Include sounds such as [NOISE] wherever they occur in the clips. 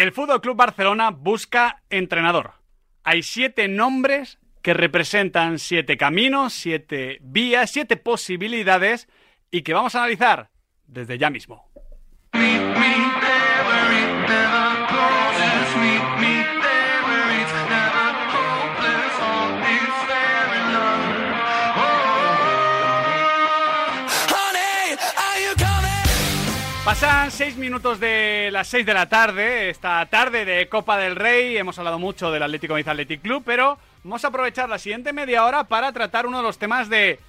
El Fútbol Club Barcelona busca entrenador. Hay siete nombres que representan siete caminos, siete vías, siete posibilidades y que vamos a analizar desde ya mismo. Pasan seis minutos de las seis de la tarde, esta tarde de Copa del Rey. Hemos hablado mucho del Atlético Madrid Athletic Club, pero vamos a aprovechar la siguiente media hora para tratar uno de los temas de,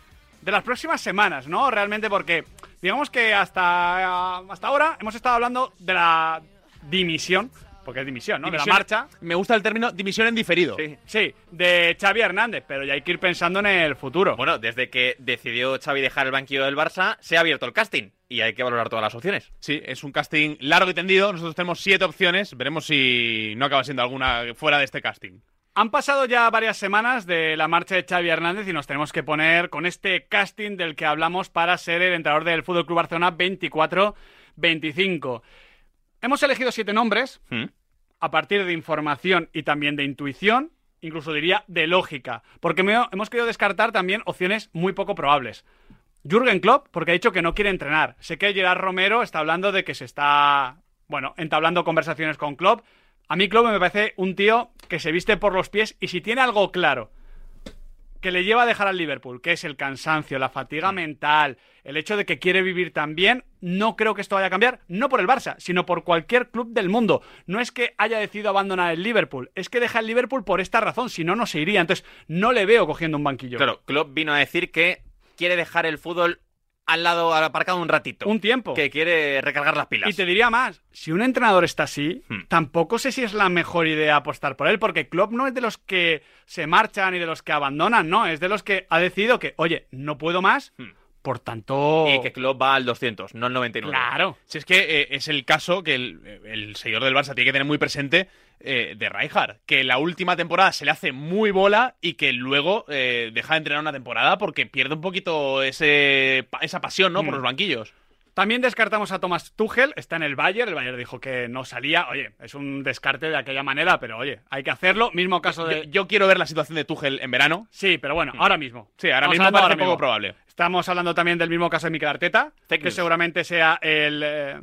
de las próximas semanas, ¿no? Realmente porque, digamos que hasta, hasta ahora hemos estado hablando de la dimisión, porque es dimisión, ¿no? de la marcha. Me gusta el término dimisión en diferido. Sí, sí, de Xavi Hernández, pero ya hay que ir pensando en el futuro. Bueno, desde que decidió Xavi dejar el banquillo del Barça, se ha abierto el casting y hay que valorar todas las opciones. Sí, es un casting largo y tendido. Nosotros tenemos siete opciones. Veremos si no acaba siendo alguna fuera de este casting. Han pasado ya varias semanas de la marcha de Xavi Hernández y nos tenemos que poner con este casting del que hablamos para ser el entrenador del Fútbol Club Barcelona 24-25. Hemos elegido siete nombres ¿Mm? a partir de información y también de intuición, incluso diría de lógica, porque me- hemos querido descartar también opciones muy poco probables. Jürgen Klopp, porque ha dicho que no quiere entrenar. Sé que Gerard Romero está hablando de que se está, bueno, entablando conversaciones con Klopp. A mí Klopp me parece un tío que se viste por los pies y si tiene algo claro que le lleva a dejar al Liverpool, que es el cansancio, la fatiga mental, el hecho de que quiere vivir tan bien, no creo que esto vaya a cambiar, no por el Barça, sino por cualquier club del mundo. No es que haya decidido abandonar el Liverpool, es que deja el Liverpool por esta razón, si no, no se iría. Entonces, no le veo cogiendo un banquillo. Claro, Klopp vino a decir que quiere dejar el fútbol al lado, al aparcado un ratito. Un tiempo. Que quiere recargar las pilas. Y te diría más, si un entrenador está así, Hmm. tampoco sé si es la mejor idea apostar por él, porque Klopp no es de los que se marchan y de los que abandonan, no, es de los que ha decidido que, oye, no puedo más, Hmm. por tanto... Y que Klopp va al 200, no al 99. Claro. Si es que eh, es el caso que el, el seguidor del Barça tiene que tener muy presente eh, de Rijkaard, que la última temporada se le hace muy bola y que luego eh, deja de entrenar una temporada porque pierde un poquito ese, esa pasión, ¿no? Por Mm. los banquillos. También descartamos a Thomas Tuchel, está en el Bayern, el Bayern dijo que no salía, oye, es un descarte de aquella manera, pero oye, hay que hacerlo, mismo caso de... yo quiero ver la situación de Tuchel en verano. Sí, pero bueno, ahora mismo. Sí, ahora Estamos mismo parece ahora poco mismo. probable. Estamos hablando también del mismo caso de Mikel Arteta, que news. seguramente sea el, eh,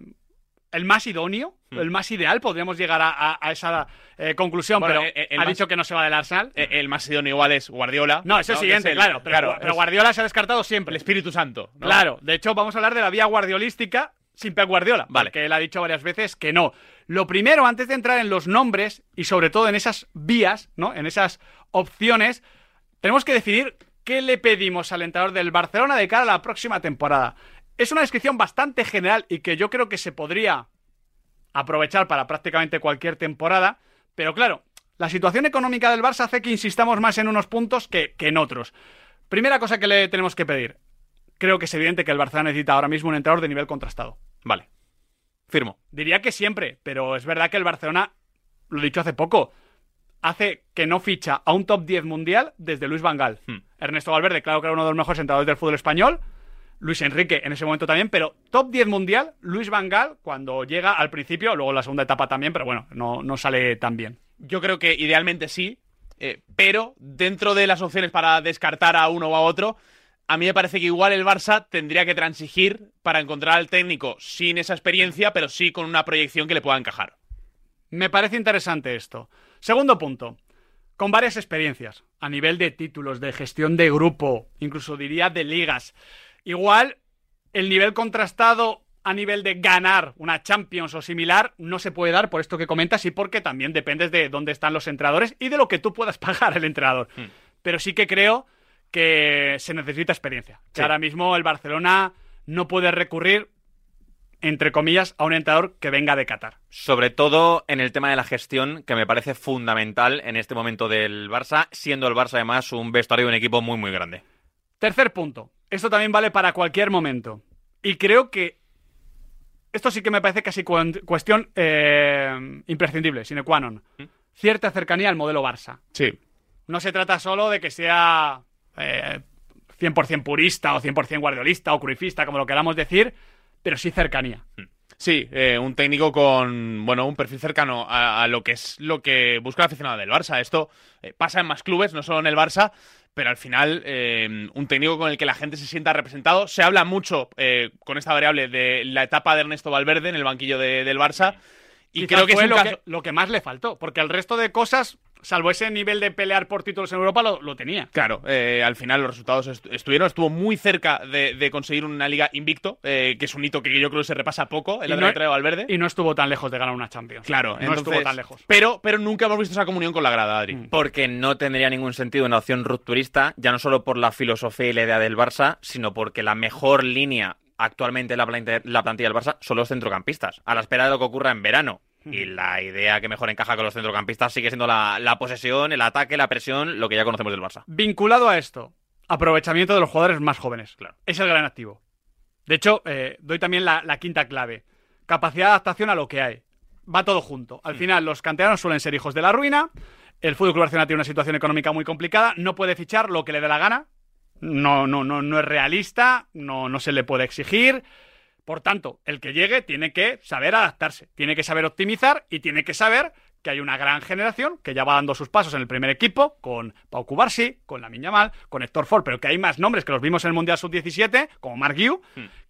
el más idóneo, Hmm. el más ideal, podríamos llegar a, a- a esa eh, conclusión, Bueno, pero eh, eh, el ha más- dicho que no se va del Arsenal. Eh, El más idóneo igual es Guardiola. no, es el Que siguiente, el- claro, pero, claro, pero Guardiola se ha descartado siempre. el Espíritu Santo. ¿no? Claro, de hecho vamos a hablar de la vía guardiolística sin Pep Guardiola, Vale. porque él ha dicho varias veces que no. Lo primero, antes de entrar en los nombres y sobre todo en esas vías, ¿no? En esas opciones, tenemos que definir qué le pedimos al entrenador del Barcelona de cara a la próxima temporada. Es una descripción bastante general y que yo creo que se podría aprovechar para prácticamente cualquier temporada, pero claro, la situación económica del Barça hace que insistamos más en unos puntos que, que en otros. Primera cosa que le tenemos que pedir. Creo que es evidente que el Barcelona necesita ahora mismo un entrenador de nivel contrastado. Vale. Firmo. Diría que siempre, pero es verdad que el Barcelona, lo he dicho hace poco, hace que no ficha a un top 10 mundial desde Luis Van Gaal. Hmm. Ernesto Valverde, claro que era uno de los mejores entrenadores del fútbol español. Luis Enrique en ese momento también, pero top 10 mundial, Luis Van Gaal cuando llega al principio, luego la segunda etapa también, pero bueno, no, no sale tan bien. Yo creo que idealmente sí, eh, pero dentro de las opciones para descartar a uno o a otro, a mí me parece que igual el Barça tendría que transigir para encontrar al técnico sin esa experiencia, pero sí con una proyección que le pueda encajar. Me parece interesante esto. Segundo punto. Con varias experiencias, a nivel de títulos, de gestión de grupo, incluso diría de ligas. Igual, el nivel contrastado a nivel de ganar una Champions o similar no se puede dar por esto que comentas y porque también dependes de dónde están los entrenadores y de lo que tú puedas [LAUGHS] pagar el entrenador. Hmm. Pero sí que creo que se necesita experiencia. Que ahora mismo el Barcelona no puede recurrir, entre comillas, a un entrenador que venga de Qatar. Sobre todo en el tema de la gestión, que me parece fundamental en este momento del Barça, siendo el Barça además un vestuario de un equipo muy, muy grande. Tercer punto. Esto también vale para cualquier momento. Y creo que esto sí que me parece casi cuan- cuestión eh, imprescindible, sine qua non. Cierta cercanía al modelo Barça. Sí. No se trata solo de que sea eh, 100% purista o 100% guardiolista o cruifista, como lo queramos decir, pero sí cercanía. Sí, eh, un técnico con bueno un perfil cercano a, a, lo que es lo que busca el aficionado del Barça. Esto eh, pasa en más clubes, no solo en el Barça, pero al final eh, un técnico con el que la gente se sienta representado. Se habla mucho eh, con esta variable de la etapa de Ernesto Valverde en el banquillo de, del Barça. Y Quizás creo que fue es lo, caso- que, lo que más le faltó, porque el resto de cosas, salvo ese nivel de pelear por títulos en Europa, lo, lo tenía. Claro, eh, al final los resultados est- estuvieron, estuvo muy cerca de, de conseguir una liga invicto, eh, que es un hito que yo creo que se repasa poco en la no- trayectoria de Valverde. Y no estuvo tan lejos de ganar una Champions. claro, no entonces- estuvo tan lejos. Pero, pero nunca hemos visto esa comunión con la grada, Adri. Mm. Porque no tendría ningún sentido una opción rupturista, ya no solo por la filosofía y la idea del Barça, sino porque la mejor línea actualmente la plantilla del Barça son los centrocampistas, a la espera de lo que ocurra en verano. Y la idea que mejor encaja con los centrocampistas sigue siendo la, la posesión, el ataque, la presión, lo que ya conocemos del Barça. Vinculado a esto, aprovechamiento de los jugadores más jóvenes. Claro. Es el gran activo. De hecho, eh, doy también la, la quinta clave. Capacidad de adaptación a lo que hay. Va todo junto. Al final, los canteranos suelen ser hijos de la ruina. El Fútbol Club Barcelona tiene una situación económica muy complicada. No puede fichar lo que le dé la gana. No, no, no, no es realista. No, no se le puede exigir. Por tanto, el que llegue tiene que saber adaptarse, tiene que saber optimizar y tiene que saber que hay una gran generación que ya va dando sus pasos en el primer equipo, con Pau Cubarsi, con Lamin Yamal, con Héctor Ford, pero que hay más nombres que los vimos en el Mundial Sub-17, como Mark Guiu,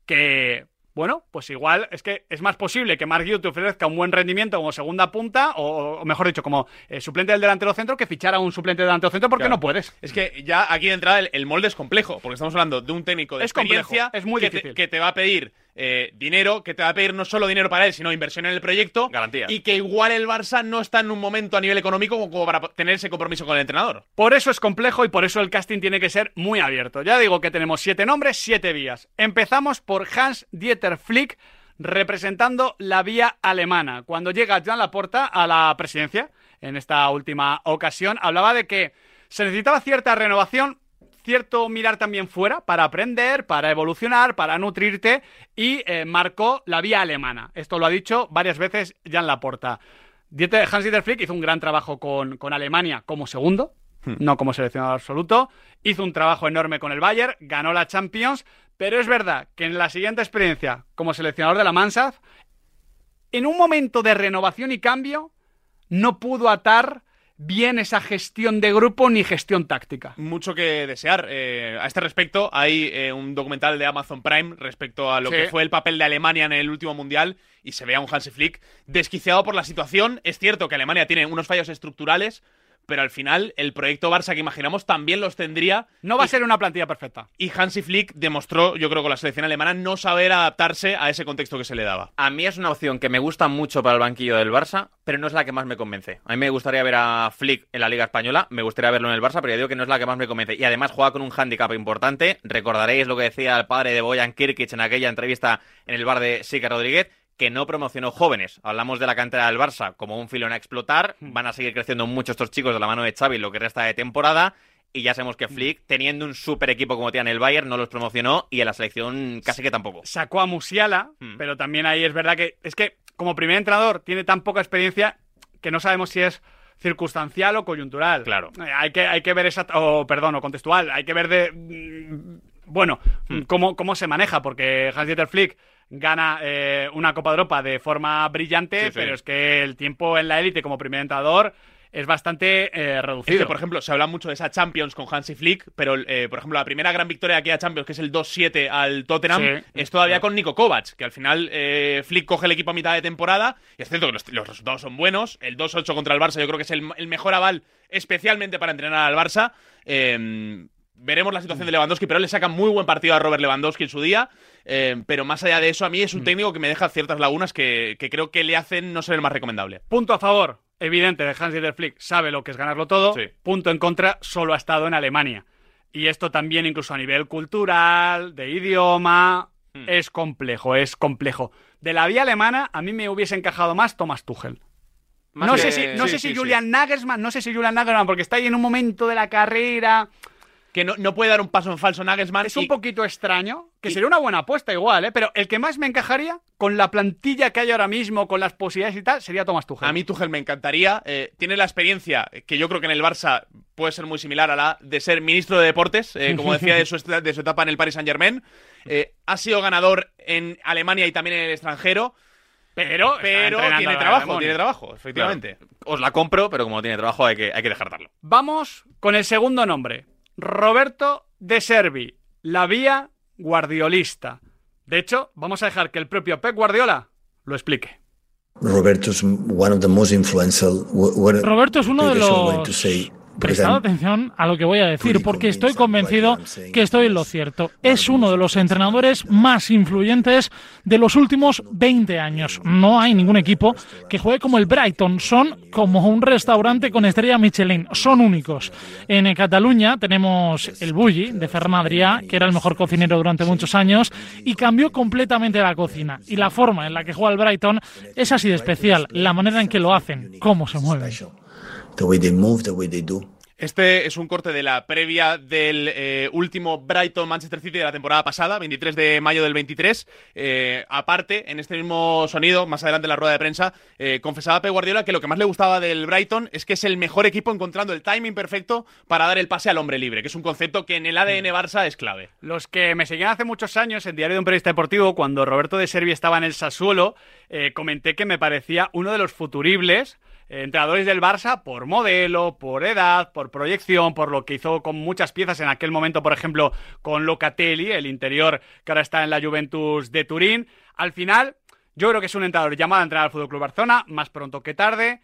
que, bueno, pues igual es que es más posible que Mark te ofrezca un buen rendimiento como segunda punta, o, o mejor dicho, como eh, suplente del delantero centro, que fichar a un suplente del delantero centro porque Claro. no puedes. Es que ya aquí de entrada el, el molde es complejo, porque estamos hablando de un técnico de Es complejo, experiencia es muy que, difícil. Te, que te va a pedir eh, dinero, que te va a pedir no solo dinero para él, sino inversión en el proyecto. Garantías. Y que igual el Barça no está en un momento a nivel económico como, como para tener ese compromiso con el entrenador. Por eso es complejo y por eso el casting tiene que ser muy abierto. Ya digo que tenemos siete nombres, siete vías. Empezamos por Hans Dieter Flick, representando la vía alemana. Cuando llega Joan Laporta a la presidencia, en esta última ocasión, hablaba de que se necesitaba cierta renovación, cierto mirar también fuera para aprender, para evolucionar, para nutrirte y eh, marcó la vía alemana. Esto lo ha dicho varias veces Jan Laporta. Dieter, Hans Dieter Flick hizo un gran trabajo con, con Alemania como segundo, no como seleccionador absoluto. Hizo un trabajo enorme con el Bayern, ganó la Champions, pero es verdad que en la siguiente experiencia como seleccionador de la Mansard, en un momento de renovación y cambio, no pudo atar bien esa gestión de grupo ni gestión táctica. Mucho que desear. Eh, a este respecto, hay eh, un documental de Amazon Prime respecto a lo Sí. que fue el papel de Alemania en el último mundial y se ve a un Hansi Flick desquiciado por la situación. Es cierto que Alemania tiene unos fallos estructurales, pero al final el proyecto Barça que imaginamos también los tendría. No va a ser una plantilla perfecta. Y Hansi Flick demostró, yo creo, con la selección alemana no saber adaptarse a ese contexto que se le daba. A mí es una opción que me gusta mucho para el banquillo del Barça, pero no es la que más me convence. A mí me gustaría ver a Flick en la Liga Española, me gustaría verlo en el Barça, pero ya digo que no es la que más me convence. Y además juega con un hándicap importante. Recordaréis lo que decía el padre de Boyan Kirkic en aquella entrevista en el bar de Sica Rodríguez, que no promocionó jóvenes. Hablamos de la cantera del Barça como un filón a explotar. Van a seguir creciendo mucho estos chicos de la mano de Xavi lo que resta de temporada. Y ya sabemos que Flick, teniendo un super equipo como tiene el Bayern, no los promocionó y en la selección casi que tampoco. Sacó a Musiala, Hmm. pero también ahí es verdad que es que como primer entrenador tiene tan poca experiencia que no sabemos si es circunstancial o coyuntural. Claro. Eh, Hay que, hay que ver esa, o perdón, o contextual, hay que ver de mm, bueno, Hmm. cómo, cómo se maneja, porque Hans-Dieter Flick gana eh, una Copa de Europa de forma brillante, Sí, pero es que el tiempo en la élite como primer entrenador es bastante eh, reducido. Es que, por ejemplo, se habla mucho de esa Champions con Hansi Flick, pero, eh, por ejemplo, la primera gran victoria de aquella Champions, que es el 2-7 al Tottenham, Sí. es todavía con Nico Kovac, que al final eh, Flick coge el equipo a mitad de temporada, y es cierto que los, los resultados son buenos, el 2-8 contra el Barça yo creo que es el, el mejor aval, especialmente para entrenar al Barça. Veremos la situación de Lewandowski, pero él le saca muy buen partido a Robert Lewandowski en su día, eh, pero más allá de eso, a mí es un técnico que me deja ciertas lagunas que, que creo que le hacen no ser el más recomendable. Punto a favor, evidente, de Hans-Dieter Flick, sabe lo que es ganarlo todo. Sí. Punto en contra, solo ha estado en Alemania. Y esto también, incluso a nivel cultural, de idioma, Hmm. es complejo, es complejo. De la vía alemana, a mí me hubiese encajado más Thomas Tuchel. Más no que- sé si, no sí, sé si sí. Julian Nagelsmann, no sé si Julian Nagelsmann, porque está ahí en un momento de la carrera. Que no, no puede dar un paso en falso Nagelsmann. Es un poquito extraño, que y- sería una buena apuesta igual, ¿eh? Pero el que más me encajaría, con la plantilla que hay ahora mismo, con las posibilidades y tal, sería Thomas Tuchel. A mí Tuchel me encantaría. eh, tiene la experiencia, que yo creo que en el Barça puede ser muy similar a la de ser ministro de deportes, eh, como decía de su, [LAUGHS] est- de su etapa en el Paris Saint Germain. ha sido ganador en Alemania y también en el extranjero. Pero, Pero tiene trabajo, tiene trabajo, efectivamente. Os la compro, pero como tiene trabajo hay que, hay que dejar darlo. Vamos con el segundo nombre. Roberto De Servi, la vía guardiolista. De hecho, vamos a dejar que el propio Pep Guardiola lo explique. Roberto's one of the most influential. wh- what- Roberto es uno de los... to say, because Prestad I'm- atención a lo que voy a decir, porque estoy convencido que estoy en lo cierto. Es uno de los entrenadores más influyentes de los últimos 20 años. No hay ningún equipo que juegue como el Brighton. Son como un restaurante con estrella Michelin. Son únicos. En Cataluña tenemos el Bulli de Ferran Adrià, que era el mejor cocinero durante muchos años, y cambió completamente la cocina. Y la forma en la que juega el Brighton es así de especial. La manera en que lo hacen, cómo se mueven. The way they move, the way they do. Este es un corte de la previa del eh, último Brighton-Manchester City de la temporada pasada, 23 de mayo del 23. Eh, aparte, en este mismo sonido, más adelante en la rueda de prensa, eh, confesaba Pep Guardiola que lo que más le gustaba del Brighton es que es el mejor equipo encontrando el timing perfecto para dar el pase al hombre libre, que es un concepto que en el ADN Barça es clave. Los que me seguían hace muchos años en Diario de un Periodista Deportivo, cuando Roberto de Servi estaba en el Sassuolo, eh, comenté que me parecía uno de los futuribles entrenadores del Barça por modelo, por edad, por proyección, por lo que hizo con muchas piezas en aquel momento, por ejemplo, con Locatelli, el interior que ahora está en la Juventus de Turín. Al final, yo creo que es un entrenador llamado a entrenar al Fútbol Club Barcelona, más pronto que tarde.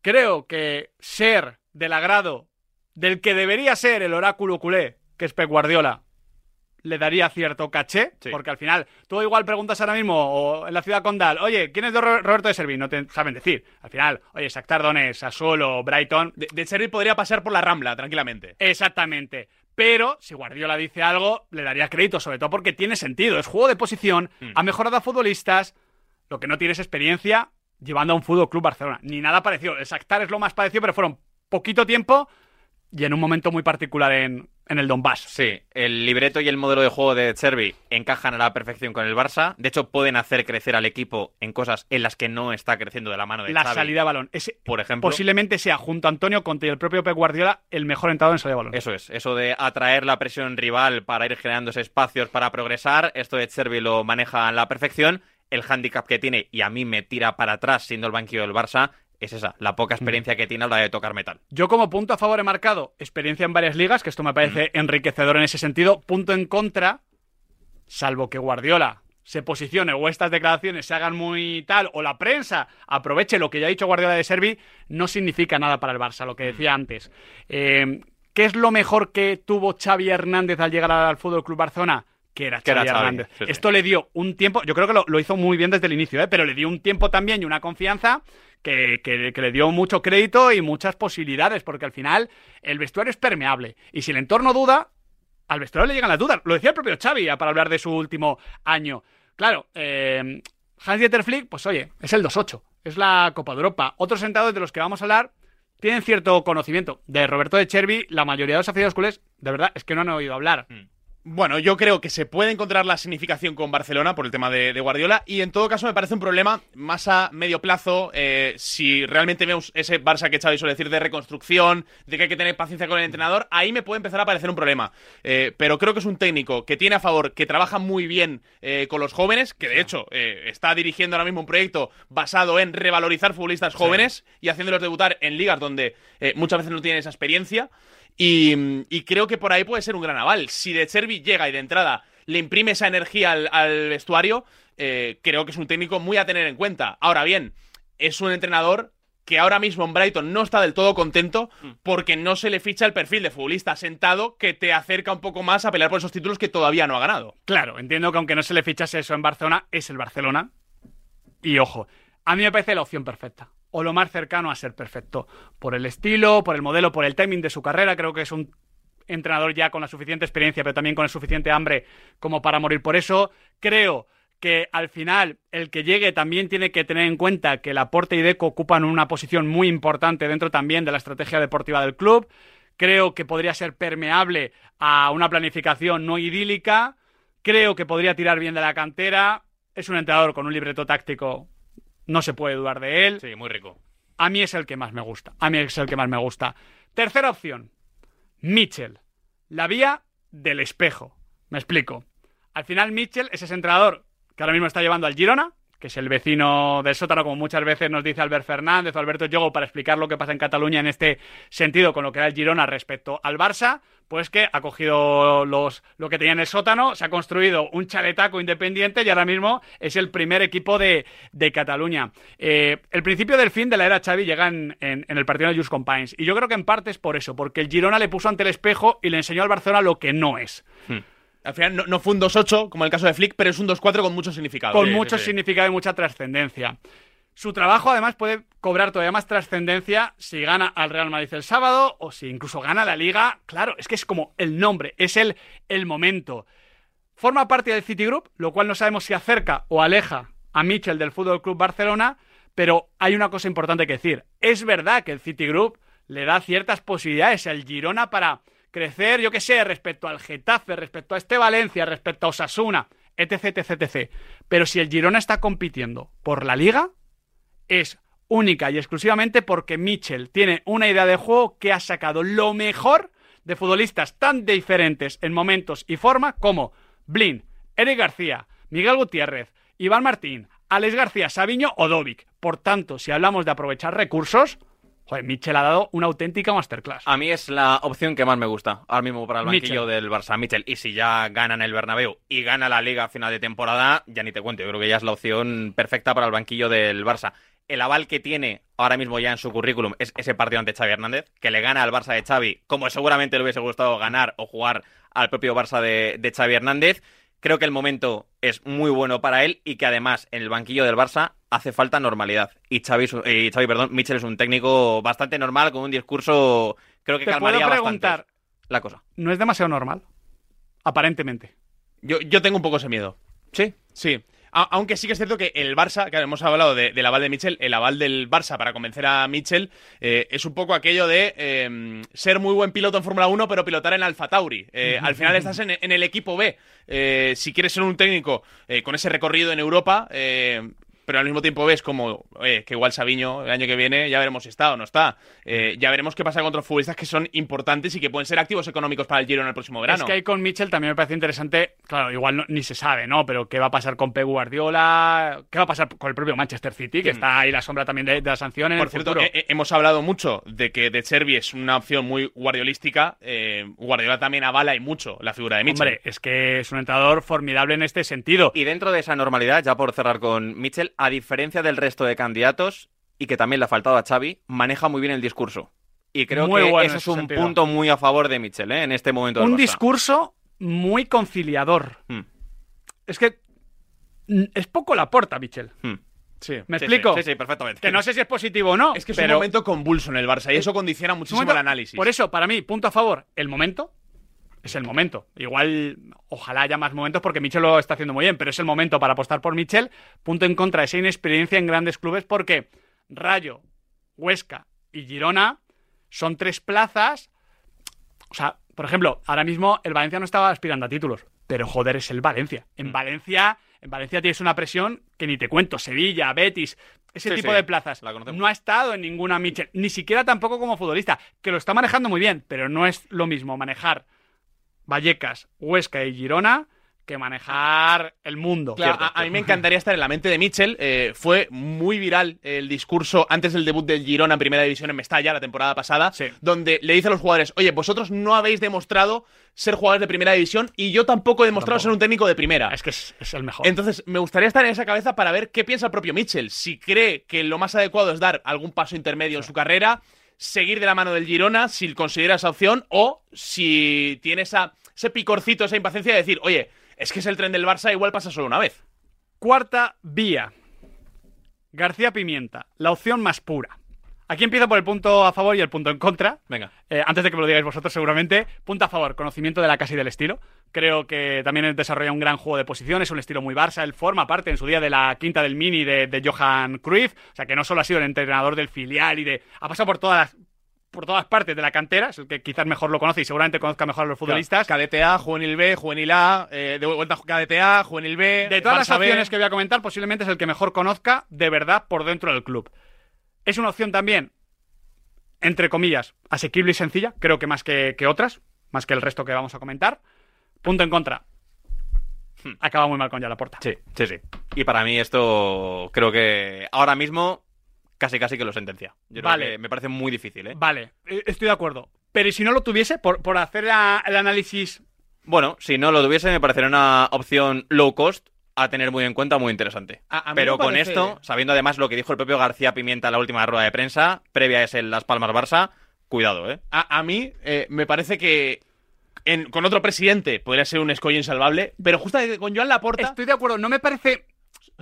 Creo que ser del agrado del que debería ser el oráculo culé, que es Pep Guardiola, le daría cierto caché, Sí. porque al final, tú igual preguntas ahora mismo o en la ciudad condal, oye, ¿quién es de Ro- Roberto de Servi? No te saben decir. Al final, oye, Shakhtar Donetsk, Sassuolo, Brighton, De, de Servi podría pasar por la Rambla, tranquilamente. Exactamente. Pero si Guardiola dice algo, le daría crédito, sobre todo porque tiene sentido. Es juego de posición, ha mejorado a futbolistas, lo que no tiene es experiencia llevando a un Fútbol Club Barcelona. Ni nada parecido. El Shakhtar es lo más parecido, pero fueron poquito tiempo y en un momento muy particular en, en el Donbass. Sí, el libreto y el modelo de juego de Chervi encajan a la perfección con el Barça. De hecho, pueden hacer crecer al equipo en cosas en las que no está creciendo de la mano de La Xavi, salida de balón. Ese por ejemplo. posiblemente sea, junto a Antonio Conte y el propio Pep Guardiola, el mejor entrado en salida de balón. Eso es, eso de atraer la presión rival para ir generándose espacios para progresar, esto de Chervi lo maneja a la perfección. El hándicap que tiene, y a mí me tira para atrás siendo el banquillo del Barça, es esa, la poca experiencia que tiene a la de tocar metal. Yo como punto a favor he marcado experiencia en varias ligas, que esto me parece enriquecedor en ese sentido. Punto en contra, salvo que Guardiola se posicione o estas declaraciones se hagan muy tal, o la prensa aproveche lo que ya ha dicho Guardiola de Servi, no significa nada para el Barça, lo que decía antes. Eh, ¿Qué es lo mejor que tuvo Xavi Hernández al llegar al Fútbol Club Barcelona? Que era Que era Xavi Xavi, Hernández. sí, sí. Esto le dio un tiempo, yo creo que lo, lo hizo muy bien desde el inicio, ¿eh? pero le dio un tiempo también y una confianza que, que- que le dio mucho crédito y muchas posibilidades, porque al final el vestuario es permeable. Y si el entorno duda, al vestuario le llegan las dudas. Lo decía el propio Xavi para hablar de su último año. Claro, eh, Hans-Dieter Flick, pues oye, es el 2-8, es la Copa de Europa. Otros sentados de los que vamos a hablar tienen cierto conocimiento. De Roberto de Chervi, la mayoría de los aficionados culés, de verdad, es que no han oído hablar. Bueno, yo creo que se puede encontrar la significación con Barcelona por el tema de, de Guardiola y en todo caso me parece un problema más a medio plazo eh, si realmente vemos ese Barça que Xavi suele decir de reconstrucción, de que hay que tener paciencia con el entrenador, ahí me puede empezar a parecer un problema. Eh, pero creo que es un técnico que tiene a favor, que trabaja muy bien eh, con los jóvenes, que de hecho eh, está dirigiendo ahora mismo un proyecto basado en revalorizar futbolistas jóvenes y haciéndolos debutar en ligas donde eh, muchas veces no tienen esa experiencia. Y, y creo que por ahí puede ser un gran aval. Si De Chervi llega y de entrada le imprime esa energía al, al vestuario, eh, creo que es un técnico muy a tener en cuenta. Ahora bien, es un entrenador que ahora mismo en Brighton no está del todo contento porque no se le ficha el perfil de futbolista sentado que te acerca un poco más a pelear por esos títulos que todavía no ha ganado. Claro, entiendo que aunque no se le fichase eso en Barcelona, es el Barcelona. Y ojo, a mí me parece la opción perfecta. O lo más cercano a ser perfecto. Por el estilo, por el modelo, por el timing de su carrera. Creo que es un entrenador ya con la suficiente experiencia, pero también con el suficiente hambre como para morir por eso. Creo que al final el que llegue también tiene que tener en cuenta que Laporte y Deco ocupan una posición muy importante dentro también de la estrategia deportiva del club. Creo que podría ser permeable a una planificación no idílica. Creo que podría tirar bien de la cantera. Es un entrenador con un libreto táctico. No se puede dudar de él. Sí, muy rico. A mí es el que más me gusta. A mí es el que más me gusta. Tercera opción. Mitchell. La vía del espejo. Me explico. Al final Mitchell es ese entrenador que ahora mismo está llevando al Girona, que es el vecino del sótano, como muchas veces nos dice Albert Fernández o Alberto Yogo para explicar lo que pasa en Cataluña en este sentido con lo que era el Girona respecto al Barça, pues que ha cogido los, lo que tenía en el sótano, se ha construido un chaletaco independiente y ahora mismo es el primer equipo de, de Cataluña. Eh, el principio del fin de la era Xavi llega en, el partido de Just Compines y yo creo que en parte es por eso, porque el Girona le puso ante el espejo y le enseñó al Barcelona lo que no es. Al final no, no fue un 2-8 como en el caso de Flick, pero es un 2-4 con mucho significado. con Sí, mucho sí. significado y mucha trascendencia. Su trabajo además puede cobrar todavía más trascendencia si gana al Real Madrid el sábado o si incluso gana la liga. Claro, es que es como el nombre, es el, el momento. Forma parte del Citigroup, lo cual no sabemos si acerca o aleja a Mitchell del Fútbol Club Barcelona, pero hay una cosa importante que decir. Es verdad que el Citigroup le da ciertas posibilidades al Girona para crecer, yo qué sé, respecto al Getafe, respecto a este Valencia, respecto a Osasuna, etc, etc, etc. Pero si el Girona está compitiendo por la liga, es única y exclusivamente porque Mitchell tiene una idea de juego que ha sacado lo mejor de futbolistas tan diferentes en momentos y forma como Blin, Eric García, Miguel Gutiérrez, Iván Martín, Alex García, Sabiño o Dovic. Por tanto, si hablamos de aprovechar recursos, joder, Mitchell ha dado una auténtica masterclass. A mí es la opción que más me gusta ahora mismo para el banquillo Mitchell. del Barça, Mitchell. Y si ya ganan el Bernabéu y gana la Liga a final de temporada, ya ni te cuento. Yo creo que ya es la opción perfecta para el banquillo del Barça. El aval que tiene ahora mismo ya en su currículum es ese partido ante Xavi Hernández, que le gana al Barça de Xavi, como seguramente le hubiese gustado ganar o jugar al propio Barça de, de Xavi Hernández. Creo que el momento es muy bueno para él y que además en el banquillo del Barça hace falta normalidad. Y Xavi, y perdón, Mitchell es un técnico bastante normal, con un discurso creo que Te calmaría puedo bastante preguntar, la cosa. ¿no es demasiado normal? Aparentemente. Yo, yo tengo un poco ese miedo. Sí. Sí. A- aunque sí que es cierto que el Barça, que hemos hablado de- del aval de Mitchell, el aval del Barça para convencer a Mitchell eh, es un poco aquello de eh, ser muy buen piloto en Fórmula 1, pero pilotar en Alfa Tauri. Eh, al final estás en, en el equipo B. Eh, si quieres ser un técnico con ese recorrido en Europa, pero al mismo tiempo ves como eh, que igual Sabiño el año que viene ya veremos si está o no está. Eh, ya veremos qué pasa con otros futbolistas que son importantes y que pueden ser activos económicos para el Giro en el próximo verano. Es que ahí con Mitchell también me parece interesante, claro, igual no- ni se sabe, ¿no? Pero qué va a pasar con Pep Guardiola, qué va a pasar con el propio Manchester City, que está ahí la sombra también de, de la sanción en Por el cierto, futuro. eh, eh, hemos hablado mucho de que De Chervi es una opción muy guardiolística. eh, Guardiola también avala y mucho la figura de Mitchell. Hombre, es que es un entrenador formidable en este sentido. Y dentro de esa normalidad, ya por cerrar con Mitchell, a diferencia del resto de candidatos, y que también le ha faltado a Xavi, maneja muy bien el discurso. Y creo Muy que bueno ese es un sentido. punto muy a favor de Mitchell, ¿eh? en este momento un discurso muy conciliador. Hmm, Es que mm, es poco la porta, Mitchell. hmm. Sí. ¿Me Sí, explico? Sí, sí, perfectamente. Que no sé si es positivo o no. Es que es pero un momento convulso en el Barça y eso condiciona un muchísimo momento- el análisis. Por eso, para mí, punto a favor, el momento. Es el momento. Igual, ojalá haya más momentos porque Michel lo está haciendo muy bien, pero es el momento para apostar por Michel. Punto en contra, esa inexperiencia en grandes clubes porque Rayo, Huesca y Girona son tres plazas. O sea, por ejemplo, ahora mismo el Valencia no estaba aspirando a títulos, pero joder, es el Valencia. En Mm. Valencia, en Valencia tienes una presión que ni te cuento. Sevilla, Betis, ese Sí, tipo sí, de plazas. No ha estado en ninguna Michel, ni siquiera tampoco como futbolista, que lo está manejando muy bien, pero no es lo mismo manejar Vallecas, Huesca y Girona que manejar el mundo. Claro, Cierto, a, a mí me encantaría estar en la mente de Mitchell. Eh, fue muy viral el discurso antes del debut del Girona en Primera División en Mestalla la temporada pasada, Sí. donde le dice a los jugadores, oye, vosotros no habéis demostrado ser jugadores de Primera División y yo tampoco he demostrado Tampoco. ser un técnico de Primera. Es que es, es el mejor. Entonces, me gustaría estar en esa cabeza para ver qué piensa el propio Mitchell. Si cree que lo más adecuado es dar algún paso intermedio en su carrera, seguir de la mano del Girona, si considera esa opción, o si tiene esa, ese picorcito, esa impaciencia de decir, oye, es que es el tren del Barça, igual pasa solo una vez. Cuarta vía. García Pimienta, la opción más pura. Aquí empiezo por el punto a favor y el punto en contra. Venga. Eh, antes de que me lo digáis vosotros, seguramente. Punto a favor, conocimiento de la casa y del estilo. Creo que también desarrolla un gran juego de posiciones, un estilo muy Barça. Él forma parte en su día de la quinta del Mini de, de Johan Cruyff. O sea, que no solo ha sido el entrenador del filial y de. Ha pasado por todas las. Por todas partes de la cantera, es el que quizás mejor lo conoce y seguramente conozca mejor a los futbolistas. Cadete A, Juvenil B, Juvenil A, eh, de vuelta a Cadete A, Juvenil B. De todas las B. opciones que voy a comentar, posiblemente es el que mejor conozca de verdad por dentro del club. Es una opción también, entre comillas, asequible y sencilla, creo que más que, que otras, más que el resto que vamos a comentar. Punto en contra. acaba muy mal con ya la puerta. Sí, sí, sí. Y para mí esto creo que ahora mismo casi casi que lo sentencia. Yo creo Vale. que me parece muy difícil, ¿eh? Vale, eh, estoy de acuerdo. Pero ¿y si no lo tuviese? Por, por hacer la- el análisis. Bueno, si no lo tuviese me parecería una opción low cost a tener muy en cuenta, muy interesante. A- a mí Pero me con parece- esto, sabiendo además lo que dijo el propio García Pimienta en la última rueda de prensa, previa a ese Las Palmas Barça, cuidado, ¿eh? A, a mí eh, me parece que en- con otro presidente podría ser un escollo insalvable, pero justamente con Joan Laporta... Estoy de acuerdo, no me parece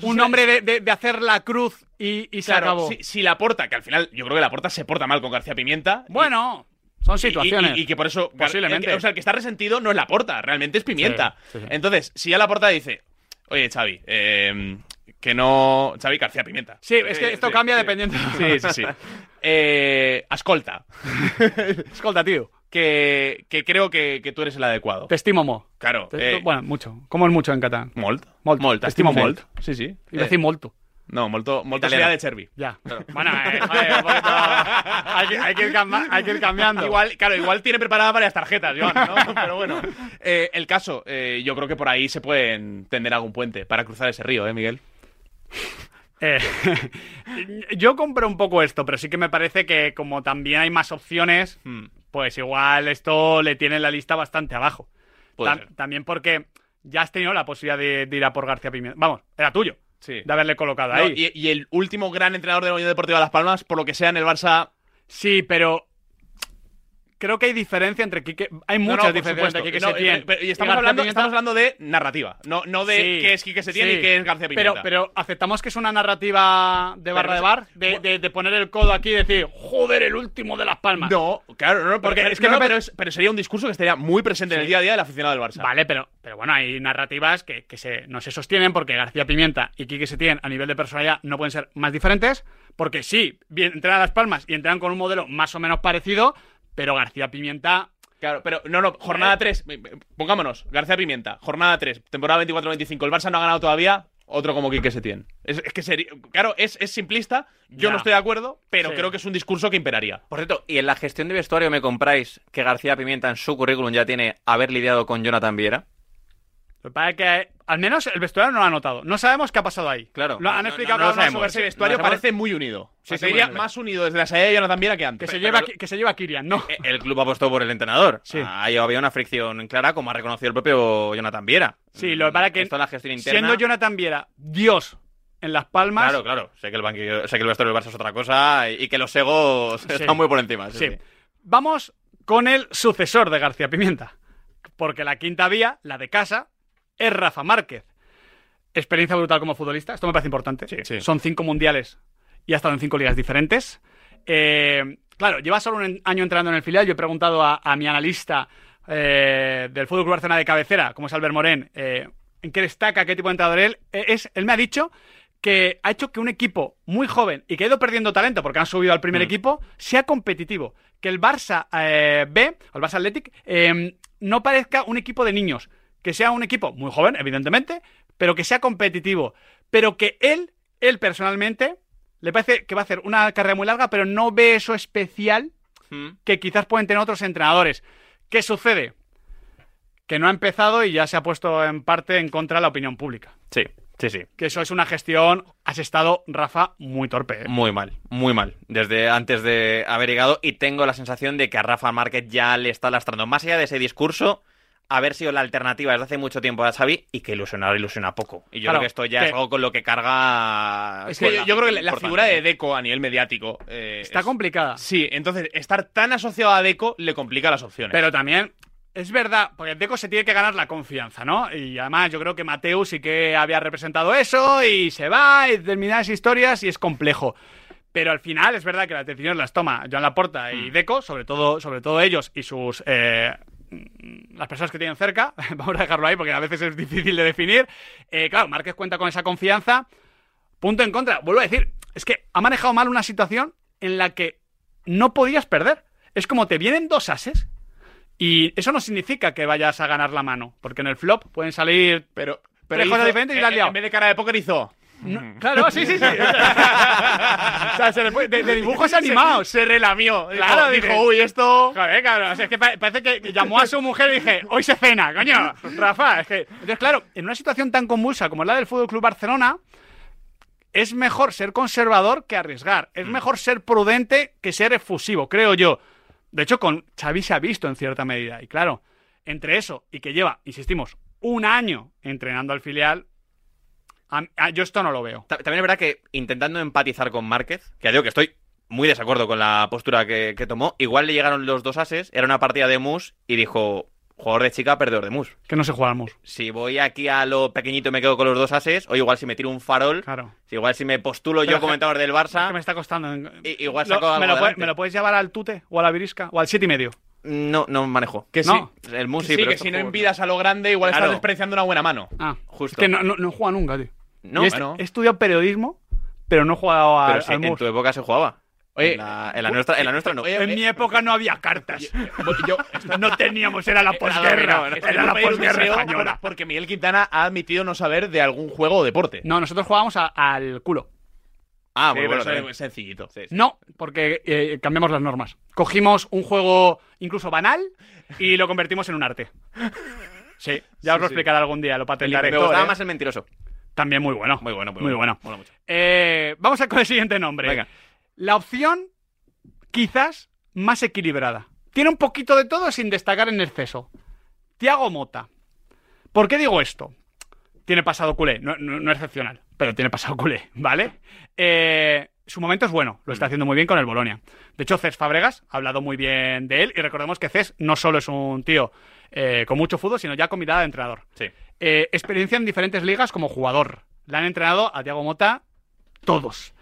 un hombre de, de- de hacer la cruz y, y se Claro, acabó. si, si Laporta, que al final yo creo que Laporta se porta mal con García Pimienta... y- Bueno, son situaciones. Y, y que por eso. Posiblemente. el que- o sea, el que está resentido no es Laporta, realmente es Pimienta. Sí, sí, sí. Entonces, si ya Laporta dice, oye, Xavi, eh, que no. Xavi García Pimienta. Sí, es que esto cambia dependiendo. Sí, sí, sí. [LAUGHS] Eh, ascolta, Escolta, tío. Que, que creo que, que tú eres el adecuado. Te estimo mo. Claro. Te- eh, Bueno, mucho. ¿Cómo es mucho en catalán? Molt. Molt. Molt, Te Estimo molt. molt. Sí, sí. Iba a decir molto. No, molto, molto sería de Chervi. Ya. [LAUGHS] Bueno, eh, joder, un poquito- hay, que, hay que ir camba- hay que ir cambiando. Igual, claro, igual tiene preparadas varias tarjetas, Joan, ¿no? [LAUGHS] Pero bueno. Eh, el caso, eh, yo creo que por ahí se puede tender algún puente para cruzar ese río, ¿eh, Miguel? Eh, [LAUGHS] yo compro un poco esto, pero sí que me parece que como también hay más opciones, Hmm. pues igual esto le tiene la lista bastante abajo. Puede Tam- ser. También porque ya has tenido la posibilidad de, de ir a por García Pimienta. Vamos, era tuyo. Sí. De haberle colocado No, ahí. y, y el último gran entrenador de la Unión Deportiva Las Palmas, por lo que sea en el Barça. Sí, pero creo que hay diferencia entre Quique. Hay muchas no, diferencias entre Quique No, Setién pero- y y estamos, hablando, estamos hablando de narrativa, no, no de Sí, qué es Quique Setién sí. y qué es García Pimienta. Pero, pero aceptamos que es una narrativa de barra Pero de bar, de, de- de poner el codo aquí y decir, joder, el último de las palmas. No, claro, no, no, Porque porque es que pero, es- pero sería un discurso que estaría muy presente en el día a día del aficionado del Barça. Vale, pero, pero bueno, hay narrativas que, que se, no se sostienen porque García Pimienta y Quique Setién a nivel de personalidad no pueden ser más diferentes, porque sí, entrenan a Las Palmas y entrenan con un modelo más o menos parecido, pero García Pimienta... Claro, pero no, no, jornada 3, pongámonos, García Pimienta, jornada 3, temporada 24-25, el Barça no ha ganado todavía, otro como Quique Setién. Es, es que sería, claro, es, es simplista, yo Ya. no estoy de acuerdo, pero Sí. creo que es un discurso que imperaría. Por cierto, ¿y en la gestión de vestuario me compráis que García Pimienta en su currículum ya tiene haber lidiado con Jonathan Viera? Lo que pasa es que al menos el vestuario no lo ha notado. No sabemos qué ha pasado ahí. Claro. Lo han No, no, explicado no lo cada uno Ese vestuario No, parece muy unido. Sí, sería muy- más unido desde la salida de Jonathan Viera que Que antes. se, Pero- lleva, que se lleva Kirian, ¿no? Eh, El club apostó por el entrenador. Sí. Ahí había una fricción clara, como ha reconocido el propio Jonathan Viera. Sí, lo que pasa es que Esto la gestión interna. siendo Jonathan Viera Dios en Las Palmas, Claro, claro. Sé que el banquillo, sé que el vestuario del Barça es otra cosa y, y que los egos Sí. están muy por encima. sí, Sí. sí. Vamos con el sucesor de García Pimienta. Porque la quinta vía, la de casa, es Rafa Márquez. Experiencia brutal como futbolista. Esto me parece importante. sí. Son cinco mundiales y ha estado en cinco ligas diferentes. Eh, claro, lleva solo un año entrenando en el filial. Yo he preguntado a, a mi analista eh, del Fútbol Club Barcelona de cabecera, como es Albert Morén, eh, en qué destaca, qué tipo de entrenador él es. Él me ha dicho que ha hecho que un equipo muy joven y que ha ido perdiendo talento porque han subido al primer equipo sea competitivo. Que el Barça B, el Barça Athletic, no parezca un equipo de niños. Que sea un equipo muy joven, evidentemente, pero que sea competitivo. Pero que él, él personalmente, le parece que va a hacer una carrera muy larga, pero no ve eso especial Mm. que quizás pueden tener otros entrenadores. ¿Qué sucede? Que no ha empezado y ya se ha puesto en parte en contra de la opinión pública. Sí, sí, sí. Que eso es una gestión, has estado, Rafa, muy torpe. ¿eh? Muy mal, muy mal. Desde antes de haber llegado y tengo la sensación de que a Rafa Márquez ya le está lastrando. Más allá de ese discurso, haber sido la alternativa desde hace mucho tiempo a Xavi y que ilusionar ilusiona poco. Y yo Claro, creo que esto ya que- es algo con lo que carga... Es que yo, creo que la, importante. figura de Deco a nivel mediático. eh, Está es- complicada. Sí, entonces estar tan asociado a Deco le complica las opciones. Pero también es verdad, porque Deco se tiene que ganar la confianza, ¿no? Y además yo creo que Mateus sí que había representado eso y se va y determinadas historias y es complejo. Pero al final es verdad que las decisiones las toma Joan Laporta y Deco, sobre todo, sobre todo ellos y sus eh, mm, las personas que tienen cerca. [LAUGHS] Vamos a dejarlo ahí porque a veces es difícil de definir. Eh, claro, Márquez cuenta con esa confianza. Punto en contra. Vuelvo a decir, es que ha manejado mal una situación en la que no podías perder. Es como te vienen dos ases y eso no significa que vayas a ganar la mano, porque en el flop pueden salir pero, Tres hizo- cosas diferentes y la has liado. En vez de cara de póker hizo. No, claro, sí, sí, sí. [LAUGHS] o sea, se le de, de dibujos animados. Se relamió. Claro, dijo, uy, esto. Joder, cabrón, o sea, es que pa- parece que llamó a su mujer y dije, hoy se cena, coño, Rafa, es que... Entonces, claro, en una situación tan convulsa como la del Fútbol Club Barcelona, es mejor ser conservador que arriesgar. Es mejor ser prudente que ser efusivo, creo yo. De hecho, con Xavi se ha visto en cierta medida. Y claro, entre eso y que lleva, insistimos, un año entrenando al filial, a- a- yo esto no lo veo. Ta- También es verdad que intentando empatizar con Márquez, que ya digo que estoy muy desacuerdo con la postura que, que tomó, igual le llegaron los dos ases, era una partida de mus y dijo, jugador de chica, perdedor de mus. Que no se jugamos. Si voy aquí a lo pequeñito y me quedo con los dos ases, o igual si me tiro un farol, Claro. si igual si me postulo Pero yo comentador del Es Barça, que me está costando. igual Lo- saco algo me, lo puede- me lo puedes llevar al Tute o a la Virisca o al siete y medio. No, no manejo. Que No. sí. El mus Que sí, pero que si no envidas a lo grande, igual Claro. estás despreciando una buena mano. Ah, Justo. Es que no, no, no juega nunca, tío. No, he, bueno. he estudiado periodismo, pero no he jugado Pero al, sí, al en tu época se jugaba. Oye, en la, en la nuestra, en la nuestra no. oye, En mi época no había cartas. yo [LAUGHS] no teníamos, era la posguerra, posguerra. Era la posguerra española. por- porque Miguel Quintana ha admitido no saber de algún juego o deporte. No, nosotros jugábamos a- al culo. ah, Sí, muy bueno. pero eso también. es sencillito. Sí, sí. No, porque eh, cambiamos las normas. Cogimos un juego incluso banal y lo convertimos en un arte. [LAUGHS] Sí, ya os lo sí. explicaré algún día, lo Me patentaré. gustaba ¿eh? más el mentiroso. También muy bueno. Muy bueno, muy, Muy bueno. Mucho. Eh, vamos a con el siguiente nombre. Venga. La opción quizás más equilibrada. Tiene un poquito de todo sin destacar en exceso. Tiago Mota. ¿Por qué digo esto? Tiene pasado culé, no, no- no excepcional, pero tiene pasado culé, ¿vale? Eh, su momento es bueno, lo está haciendo muy bien con el Bolonia. De hecho, Cés Fábregas ha hablado muy bien de él y recordemos que Cés no solo es un tío eh, con mucho fútbol, sino ya con mirada de entrenador. Sí. Eh, experiencia en diferentes ligas como jugador. Le han entrenado a Tiago Mota todos.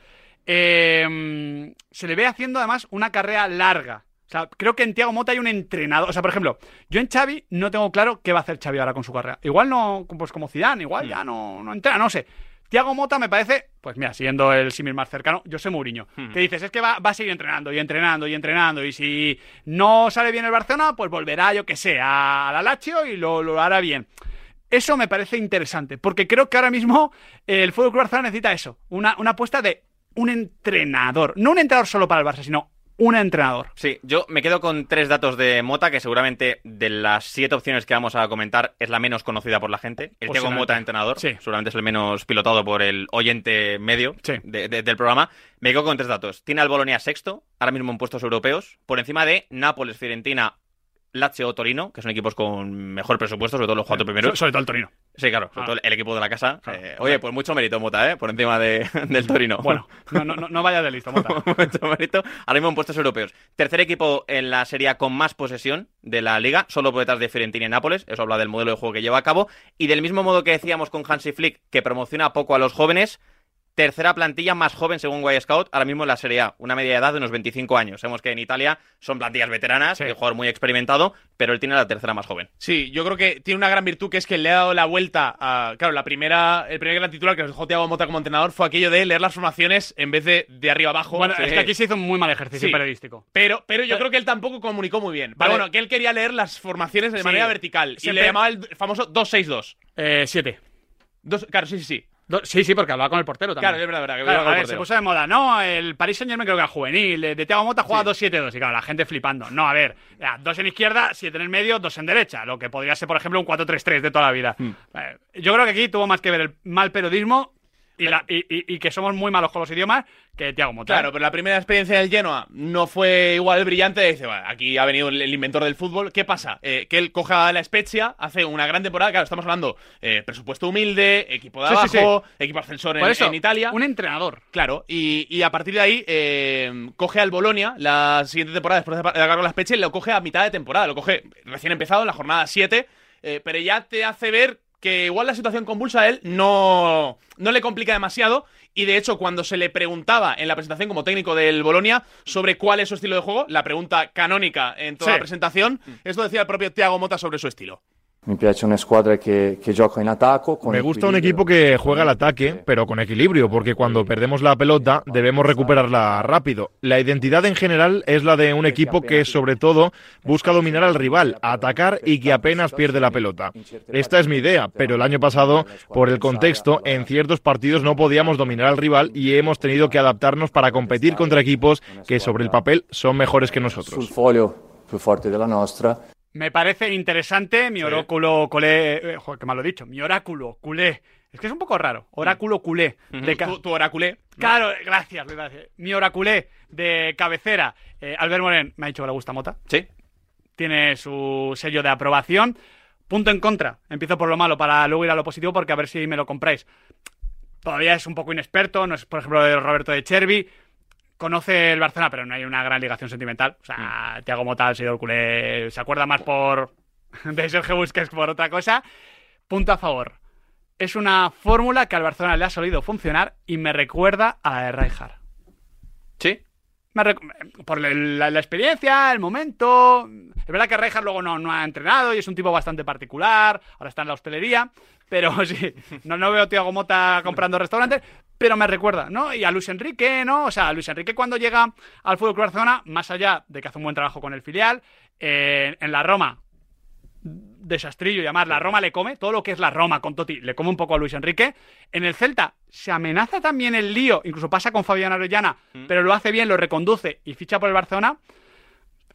Eh, se le ve haciendo además una carrera larga. O sea, creo que en Tiago Mota hay un entrenador. O sea, por ejemplo, yo en Xavi no tengo claro qué va a hacer Xavi ahora con su carrera. Igual no, pues como Zidane, igual ya no, no entrena, no sé. Tiago Mota me parece, pues mira, siguiendo el símil más cercano, yo sé Mourinho. Que dices, es que va, va a seguir entrenando y entrenando y entrenando. Y si no sale bien el Barcelona, pues volverá, yo que sé, a la Lazio y lo, lo hará bien. Eso me parece interesante, porque creo que ahora mismo el Fútbol Club Barcelona necesita eso, una, una apuesta de un entrenador, no un entrenador solo para el Barça, sino un entrenador. Sí, yo me quedo con tres datos de Mota, que seguramente de las siete opciones que vamos a comentar es la menos conocida por la gente. El Diego. Mota, entrenador, Sí. seguramente es el menos pilotado por el oyente medio Sí. de- de- del programa. Me quedo con tres datos. Tiene al Bolonia sexto, ahora mismo en puestos europeos, por encima de Nápoles, Fiorentina, Lazio o Torino, que son equipos con mejor presupuesto, sobre todo los cuatro primeros. sobre todo el Torino. Sí, claro, sobre Ah. todo el equipo de la casa. Claro. Eh, oye, pues mucho mérito, Mota, ¿eh? Por encima de- [LAUGHS] del Torino. Bueno, no, no, no, no vayas de listo, Mota. [LAUGHS] Mucho mérito. Ahora mismo en puestos europeos. Tercer equipo en la serie con más posesión de la liga, solo por detrás de Fiorentina y Nápoles. Eso habla del modelo de juego que lleva a cabo. Y del mismo modo que decíamos con Hansi Flick, que promociona poco a los jóvenes. Tercera plantilla más joven según Y Scout, ahora mismo en la Serie A, una media de edad de unos 25 años. Sabemos que en Italia son plantillas veteranas, Sí. hay un jugador muy experimentado, pero él tiene la tercera más joven. Sí, yo creo que tiene una gran virtud que es que le ha dado la vuelta a. Claro, la primera, el primer gran titular que nos dejó Thiago Mota como entrenador fue aquello de leer las formaciones en vez de de arriba abajo. Bueno, Sí. es que aquí se hizo un muy mal ejercicio Sí. periodístico. Pero, pero yo creo que él tampoco comunicó muy bien. Vale. Pero bueno, que él quería leer las formaciones de Sí. manera vertical. Y Siempre- le llamaba el famoso 2-6-2. Eh, siete. Dos- Claro, sí, sí, sí. Do- sí, sí, porque hablaba con el portero también. Claro, es verdad, verdad. que Claro, a ver, se puso de moda. No, el Paris Saint Germain creo que era juvenil. De, Thiago Mota juega 2-7-2. Y claro, la gente flipando. No, a ver, dos en izquierda, siete en el medio, dos en derecha. Lo que podría ser, por ejemplo, un 4-3-3 de toda la vida. Hmm. Eh, yo creo que aquí tuvo más que ver el mal periodismo y, la- y- y- y que somos muy malos con los idiomas que Thiago Mota. Claro, pero la primera experiencia del Genoa no fue igual brillante. Dice, bueno, aquí ha venido el, inventor del fútbol. ¿Qué pasa? Eh, que él coge a la Spezia, hace una gran temporada. Claro, estamos hablando eh, presupuesto humilde, equipo de Sí, sí, abajo, equipo ascensor en, Por eso, en Italia. un entrenador. Claro, y, a partir de ahí eh, coge al Bolonia la siguiente temporada después de de agarrar la Spezia y lo coge a mitad de temporada. Lo coge recién empezado, en la jornada 7, eh, pero ya te hace ver que igual la situación convulsa a él no, no le complica demasiado. Y de hecho, cuando se le preguntaba en la presentación como técnico del Bolonia sobre cuál es su estilo de juego, la pregunta canónica en toda Sí. la presentación, esto decía el propio Thiago Mota sobre su estilo. Mi piace una squadra gioca in attacco. Con Me gusta un equipo que juega al ataque, pero con equilibrio, porque cuando perdemos la pelota debemos recuperarla rápido. La identidad en general es la de un equipo que sobre todo busca dominar al rival, atacar y que apenas pierde la pelota. Esta es mi idea, pero el año pasado, por el contexto, en ciertos partidos no podíamos dominar al rival y hemos tenido que adaptarnos para competir contra equipos que sobre el papel son mejores que Sul nosotros. foglio più forte della nostra. Me parece interesante mi oráculo culé. eh, joder, qué mal lo he dicho. Mi oráculo culé. Es que es un poco raro. Oráculo culé. De Tu, tu oráculé. Claro, gracias, decir. Mi oraculé de cabecera. Eh, Albert Moren me ha dicho que le gusta Mota. Sí. Tiene su sello de aprobación. Punto en contra. Empiezo por lo malo para luego ir a lo positivo porque a ver si me lo compráis. Todavía es un poco inexperto. No es, por ejemplo, de Roberto de Chervi. Conoce el Barcelona, pero no hay una gran ligación sentimental. O sea, Tiago Mota, el señor culé, se acuerda más por [LAUGHS] de Sergio Busquets que por otra cosa. Punto a favor. Es una fórmula que al Barcelona le ha solido funcionar y me recuerda a la de Rijkaard. Sí. Me por la, la- la experiencia, el momento. Es verdad que Rijkaard luego no, no ha entrenado y es un tipo bastante particular. Ahora está en la hostelería. Pero [LAUGHS] sí, no, no veo a Tiago Mota comprando restaurantes. Pero me recuerda, ¿no? Y a Luis Enrique, ¿no? O sea, Luis Enrique cuando llega al Fútbol Club Barcelona, más allá de que hace un buen trabajo con el filial, eh, en la Roma desastrillo y además la Roma le come, todo lo que es la Roma con Totti le come un poco a Luis Enrique. En el Celta se amenaza también el lío, incluso pasa con Fabián Arellana, pero lo hace bien, lo reconduce y ficha por el Barcelona.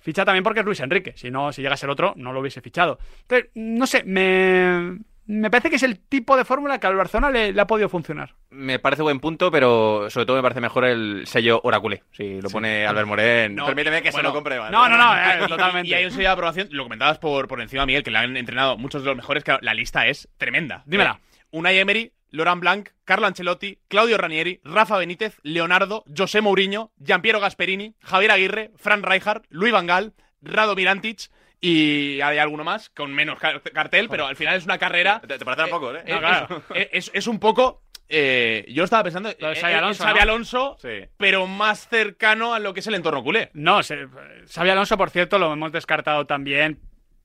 Ficha también porque es Luis Enrique, si no, si llega a ser otro, no lo hubiese fichado. Entonces, no sé, me, me parece que es el tipo de fórmula que al Barcelona le, le ha podido funcionar. Me parece buen punto, pero sobre todo me parece mejor el sello Oraculé. Si lo pone Albert Morén. No, Permíteme que bueno, se lo compre. ¿vale? No, no, no, eh, [LAUGHS] totalmente. Y hay un sello de aprobación, lo comentabas por, por encima, Miguel, que le han entrenado muchos de los mejores. Claro, la lista es tremenda. Dímela. Eh, Unai Emery, Laurent Blanc, Carlo Ancelotti, Claudio Ranieri, Rafa Benítez, Leonardo, José Mourinho, Giampiero Gasperini, Javier Aguirre, Fran Rijkaard, Luis Van Gaal, Rado Mirantic y hay alguno más con menos car- cartel, pero al final es una carrera. Te, te parecerá poco, ¿eh? Eh, No, claro. es, es- es un poco. eh, yo estaba pensando eh, Xabi en Alonso, Xabi ¿no? Alonso, Sí. pero más cercano a lo que es el entorno culé. No, se, Xabi Alonso, por cierto, lo hemos descartado también.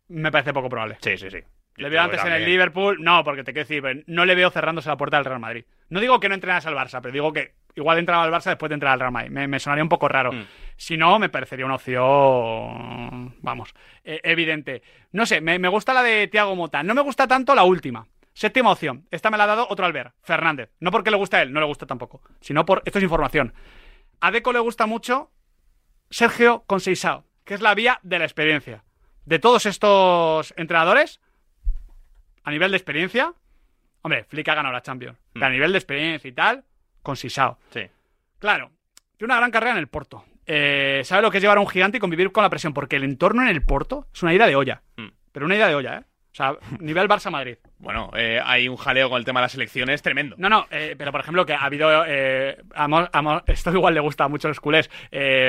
Me parece poco probable. Sí, sí, sí. Le veo antes en el. Liverpool. No, porque te quiero decir, no le veo cerrándose la puerta del Real Madrid. No digo que no entrenas al Barça, pero digo que igual entraba al Barça después de entrar al Real Madrid. Me, me sonaría un poco raro. Mm. Si no, me parecería una opción. Vamos, eh, evidente. No sé, me, me gusta la de Tiago Mota. No me gusta tanto la última. Séptima opción. Esta me la ha dado otro Albert, Fernández. No porque le gusta a él, no le gusta tampoco. Sino por. Esto es información. A Deco le gusta mucho Sergio Conceizao, que es la vía de la experiencia. De todos estos entrenadores, a nivel de experiencia, hombre, Flick ha ganado la Champions. Pero a nivel de experiencia y tal, con Sisao. Sí. Claro, tiene una gran carrera en el Porto. Eh, sabe lo que es llevar a un gigante y convivir con la presión, porque el entorno en el Porto es una ida de olla. Mm. Pero una ida de olla, ¿eh? O sea, [LAUGHS] nivel Barça-Madrid. Bueno, eh, hay un jaleo con el tema de las elecciones tremendo. No, no, eh, pero por ejemplo que ha habido, eh, [LAUGHS] esto igual le gusta a muchos culés,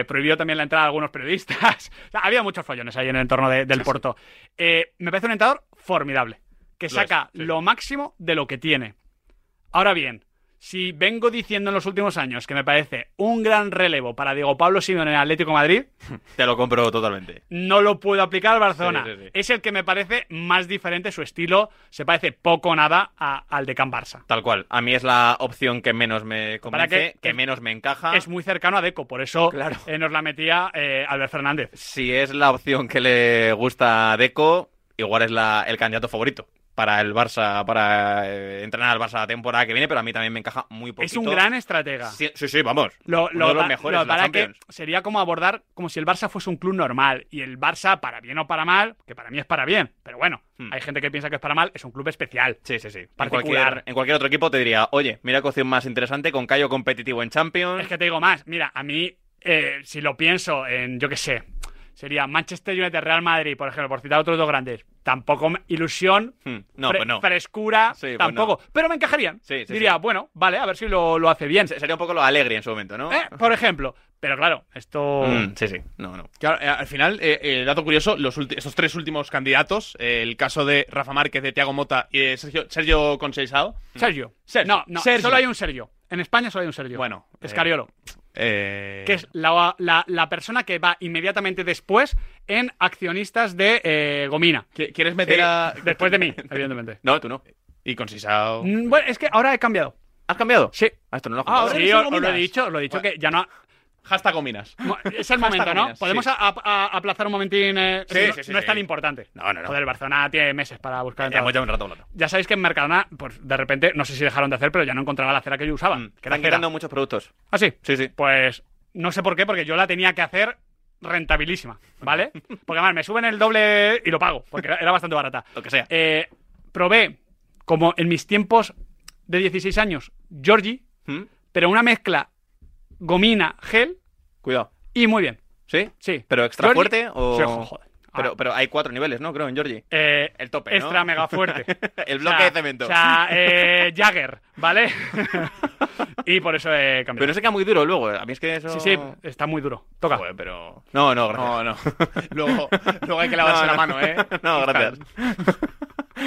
prohibió también la entrada a algunos periodistas. [LAUGHS] O sea, había muchos follones ahí en el entorno de- del Porto. Eh, me parece un entrenador formidable, que Lo saca es, sí. lo máximo de lo que tiene. Ahora bien, si vengo diciendo en los últimos años que me parece un gran relevo para Diego Pablo Simeone en el Atlético de Madrid, [LAUGHS] Te lo compro totalmente. no lo puedo aplicar al Barcelona. Sí, sí, sí. Es el que me parece más diferente, su estilo se parece poco o nada a- al de Can Barça. Tal cual. A mí es la opción que menos me convence, que- que, menos me encaja. es muy cercano a Deco, por eso Claro. eh, nos la metía eh, Albert Fernández. Si es la opción que le gusta a Deco, igual es la, el candidato favorito para el Barça, para eh, entrenar al Barça la temporada que viene, pero a mí también me encaja muy poquito. Es un gran estratega. Sí, sí, sí, vamos. Lo, Uno lo de los mejores lo de la para que sería como abordar como si el Barça fuese un club normal y el Barça, para bien o para mal, que para mí es para bien, pero bueno, Hmm. hay gente que piensa que es para mal, es un club especial. Sí, sí, sí. En Particular. cualquier, en cualquier otro equipo te diría, oye, mira qué opción más interesante con Cayo competitivo en Champions. Es que te digo más, mira, a mí, eh, si lo pienso en, yo qué sé, sería Manchester United, Real Madrid, por ejemplo, por citar otros dos grandes, tampoco ilusión, Hmm, No, fre- pues no. frescura, Sí, pues tampoco, pero me encajarían. Sí, sí, Diría, sí. bueno, vale, a ver si lo, lo hace bien. Se- Sería un poco lo alegre en su momento, ¿no? Eh, por ejemplo, pero claro, esto... Mm, sí, sí. No, no. Claro, eh, al final, eh, eh, dato curioso, los ulti- estos tres últimos candidatos, eh, el caso de Rafa Márquez, de Tiago Mota y de Sergio, Sergio Sergio. Sergio. No, no, Sergio. solo hay un Sergio. En España solo hay un Sergio. Bueno, eh, Escariolo. Eh, que es la, la- la persona que va inmediatamente después en accionistas de eh, Gomina. ¿qui- ¿Quieres meter Sí, a. Después de mí, [LAUGHS] evidentemente. No, tú no. Y con Sisao. Mm, Bueno, es que ahora he cambiado. ¿Has cambiado? Sí. Ah, esto no lo has Ah, Sí, os, lo he dicho, os lo he dicho que ya no. Hashtag Gominas. Es el momento, ¿no? Podemos sí. a- a- aplazar un momentín. eh, Sí, no, sí, no es tan importante. No, no, no. Joder, el Barcelona tiene meses para buscar entradas. ya un rato hablando. Ya sabéis que en Mercadona, pues de repente, no sé si dejaron de hacer, pero ya no encontraba la cera que yo usaba. Mm, que Están quitando muchos productos. ¿Ah, sí? Sí, sí. Pues no sé por qué, porque yo la tenía que hacer rentabilísima, ¿vale? [LAUGHS] Porque además me suben el doble y lo pago, porque era- era bastante barata. Lo que sea. Eh, probé, como en mis tiempos de 16 años, Georgie, ¿Mm? pero una mezcla gomina, gel Cuidado. y muy bien. ¿Sí? Sí. ¿Pero extra Georgie- fuerte o...? Sí, jo- joder. Pero, Ah, pero hay cuatro niveles, ¿no? Creo, en Georgie. eh, El tope, ¿no? Extra mega fuerte. [LAUGHS] El O bloque sea, de cemento. O sea, eh, Jagger, ¿vale? [LAUGHS] y por eso he cambiado. Pero no se queda muy duro luego. A mí es que eso... Sí, sí, está muy duro. Toca. Joder, pero. No, no, gracias. No, no. [LAUGHS] luego, luego hay que lavarse No, la no. mano, ¿eh? No, gracias.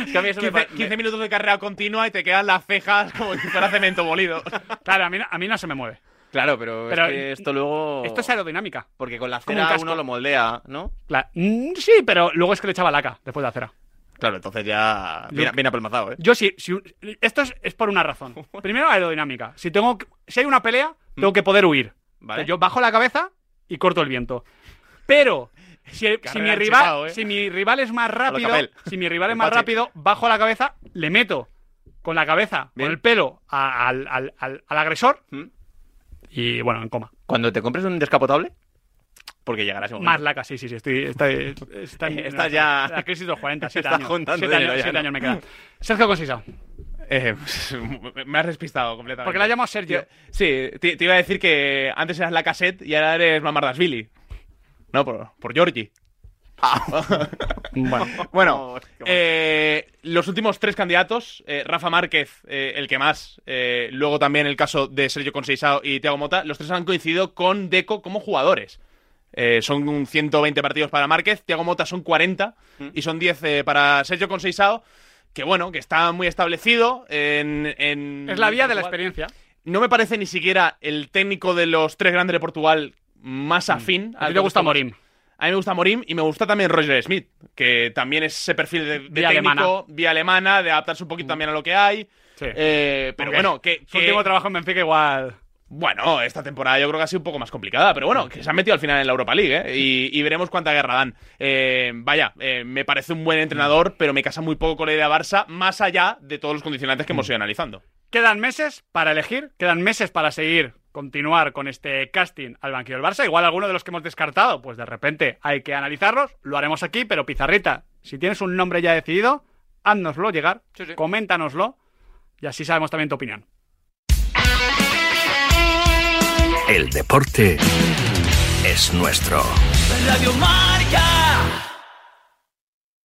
Es que a mí eso me 15, pa- 15 minutos de carrera continua y te quedan las cejas como si fuera cemento molido. Claro, a mí, a mí no se me mueve. Claro, pero, Pero es que esto luego... Esto es aerodinámica. Porque con la un cera uno lo moldea, ¿no? Mm, sí, pero luego es que le echaba laca después de la cera. Claro, entonces ya viene, Yo- viene apelmazado, ¿eh? Yo sí, si, un- esto es, es por una razón. [LAUGHS] Primero, aerodinámica. Si tengo si hay una pelea, tengo que poder huir. Vale. Entonces, yo bajo la cabeza y corto el viento. Pero si, [LAUGHS] si mi al rival, ¿eh? si mi rival es más rápido, si mi rival es más rápido, bajo la cabeza, le meto con la cabeza, Bien. con el pelo a- al, al- al- al agresor ¿Mm? Y bueno, en coma. Cuando te compres un descapotable, porque llegará ese momento. Más laca, sí, sí, sí. Estoy, estoy- está en- [LAUGHS] Estás ya- La crisis de los 40, 7 Estás años. juntando siete dinero años, ya, siete ¿no? años me quedan. Sergio Consisao. Eh, [LAUGHS] me has despistado completamente. Porque la llamo Sergio. Sí, te, te iba a decir que antes eras la cassette y ahora eres Mamardasvili. No, por, por Georgie. [LAUGHS] Bueno. Bueno. eh, los últimos tres candidatos, eh, Rafa Márquez, eh, el que más, eh, luego también el caso de Sergio Conceizao y Thiago Mota, los tres han coincidido con Deco como jugadores. Eh, son un 120 partidos para Márquez, Thiago Mota son 40 y son 10 eh, para Sergio Conceizao, que bueno, que está muy establecido en... en- Es la vía de la experiencia. No me parece ni siquiera el técnico de los tres grandes de Portugal más afín. Mm. A ti te gusta Morim. A mí me gusta Morim y me gusta también Roger Smith, que también es ese perfil de, de Vía técnico, alemana. vía alemana, de adaptarse un poquito también a lo que hay. Sí. Eh, pero bueno, que, Su que- último trabajo en Benfica igual. bueno, esta temporada yo creo que ha sido un poco más complicada, pero bueno, que se han metido al final en la Europa League, ¿eh? y, y veremos cuánta guerra dan. Eh, vaya, eh, me parece un buen entrenador, pero me casa muy poco con la idea Barça, más allá de todos los condicionantes que hemos ido analizando. Quedan meses para elegir, quedan meses para seguir, continuar con este casting al banquillo del Barça. Igual alguno de los que hemos descartado, pues de repente hay que analizarlos. Lo haremos aquí, pero Pizarrita, si tienes un nombre ya decidido, háznoslo llegar, Sí, sí. coméntanoslo y así sabemos también tu opinión. El deporte es nuestro. Radio Marca.